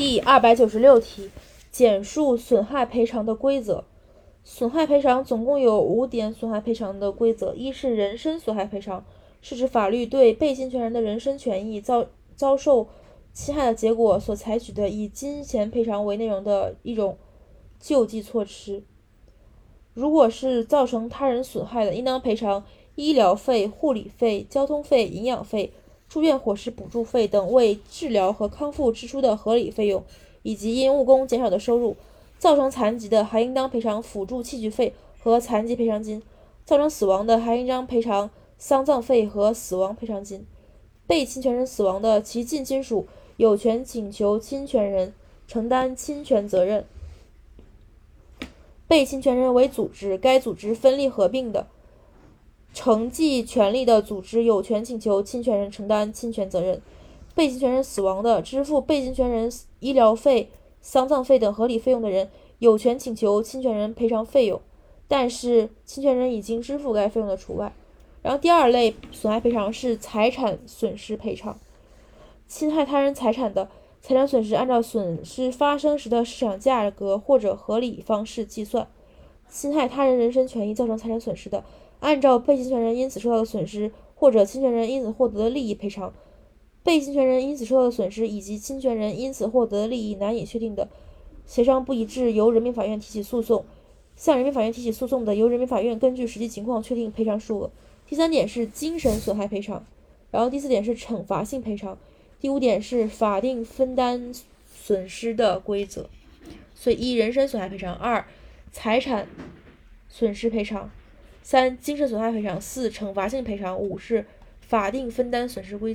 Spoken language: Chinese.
第二百九十六题，简述损害赔偿的规则。损害赔偿总共有五点损害赔偿的规则：一是人身损害赔偿，是指法律对被侵权人的人身权益遭遭受侵害的结果所采取的以金钱赔偿为内容的一种救济措施。如果是造成他人损害的，应当赔偿医疗费、护理费、交通费、营养费。住院伙食补助费等为治疗和康复支出的合理费用，以及因误工减少的收入；造成残疾的，还应当赔偿辅助器具费和残疾赔偿金；造成死亡的，还应当赔偿丧葬费和死亡赔偿金。被侵权人死亡的，其近亲属有权请求侵权人承担侵权责任。被侵权人为组织，该组织分立合并的。承继权利的组织有权请求侵权人承担侵权责任。被侵权人死亡的，支付被侵权人医疗费、丧葬费等合理费用的人有权请求侵权人赔偿费用，但是侵权人已经支付该费用的除外。然后第二类损害赔偿是财产损失赔偿。侵害他人财产的财产损失，按照损失发生时的市场价格或者合理方式计算。侵害他人人身权益造成财产损失的。按照被侵权人因此受到的损失或者侵权人因此获得的利益赔偿，被侵权人因此受到的损失以及侵权人因此获得的利益难以确定的，协商不一致，由人民法院提起诉讼；向人民法院提起诉讼的，由人民法院根据实际情况确定赔偿数额。第三点是精神损害赔偿，然后第四点是惩罚性赔偿，第五点是法定分担损失的规则。所以一人身损害赔偿，二财产损失赔偿。三、精神损害赔偿；四、惩罚性赔偿；五是法定分担损失规则。